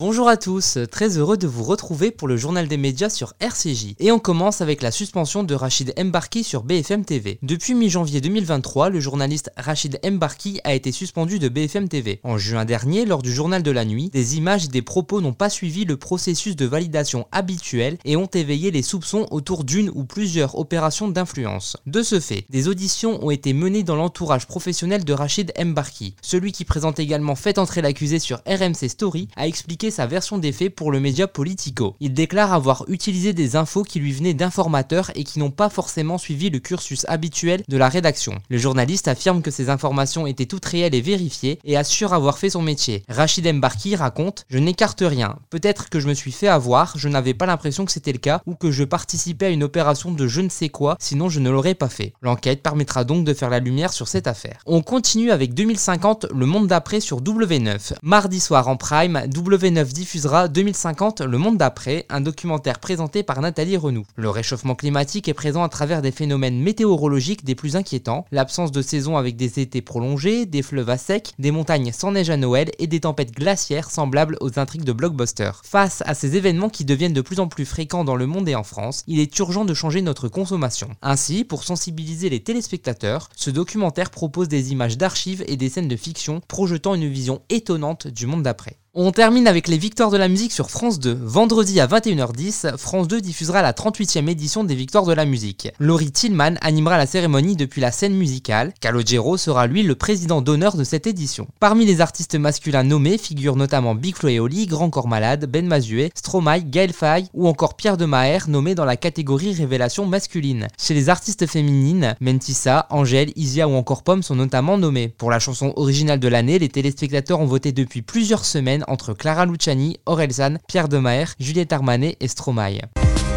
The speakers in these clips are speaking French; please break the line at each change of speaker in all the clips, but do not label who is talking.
Bonjour à tous, très heureux de vous retrouver pour le journal des médias sur RCJ. Et on commence avec la suspension de Rachid Mbarki sur BFM TV. Depuis mi-janvier 2023, le journaliste Rachid Mbarki a été suspendu de BFM TV. En juin dernier, lors du journal de la nuit, des images et des propos n'ont pas suivi le processus de validation habituel et ont éveillé les soupçons autour d'une ou plusieurs opérations d'influence. De ce fait, des auditions ont été menées dans l'entourage professionnel de Rachid Mbarki. Celui qui présente également Fait entrer l'accusé sur RMC Story a expliqué sa version des faits pour le média Politico. Il déclare avoir utilisé des infos qui lui venaient d'informateurs et qui n'ont pas forcément suivi le cursus habituel de la rédaction. Le journaliste affirme que ces informations étaient toutes réelles et vérifiées et assure avoir fait son métier. Rachid Mbarki raconte Je n'écarte rien. Peut-être que je me suis fait avoir, je n'avais pas l'impression que c'était le cas ou que je participais à une opération de je ne sais quoi, sinon je ne l'aurais pas fait. L'enquête permettra donc de faire la lumière sur cette affaire. On continue avec 2050, le monde d'après sur W9. Mardi soir en prime, W9 diffusera 2050 Le monde d'après, un documentaire présenté par Nathalie Renou. Le réchauffement climatique est présent à travers des phénomènes météorologiques des plus inquiétants, l'absence de saison avec des étés prolongés, des fleuves à sec, des montagnes sans neige à Noël et des tempêtes glaciaires semblables aux intrigues de blockbuster. Face à ces événements qui deviennent de plus en plus fréquents dans le monde et en France, il est urgent de changer notre consommation. Ainsi, pour sensibiliser les téléspectateurs, ce documentaire propose des images d'archives et des scènes de fiction projetant une vision étonnante du monde d'après. On termine avec les victoires de la musique sur France 2. Vendredi à 21h10, France 2 diffusera la 38e édition des victoires de la musique. Laurie Tillman animera la cérémonie depuis la scène musicale. Calogero sera lui le président d'honneur de cette édition. Parmi les artistes masculins nommés figurent notamment Big Flo et Oli, Grand Corps Malade, Ben Mazué, Stromae, Gaël Faye ou encore Pierre de Maher nommé dans la catégorie révélation masculine. Chez les artistes féminines, Mentissa, Angèle, Isia ou encore Pomme sont notamment nommés. Pour la chanson originale de l'année, les téléspectateurs ont voté depuis plusieurs semaines entre Clara Luciani, Orelsan, Pierre Demaer, Juliette Armanet et Stromae.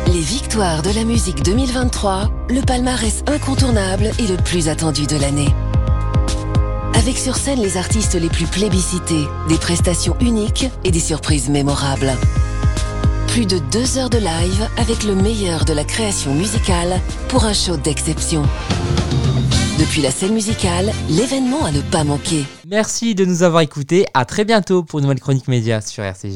Les victoires de la musique 2023, le palmarès incontournable et le plus attendu de l'année. Avec sur scène les artistes les plus plébiscités, des prestations uniques et des surprises mémorables. Plus de deux heures de live avec le meilleur de la création musicale pour un show d'exception. Depuis la scène musicale, l'événement à ne pas manquer.
Merci de nous avoir écoutés. À très bientôt pour une nouvelle chronique média sur RCJ.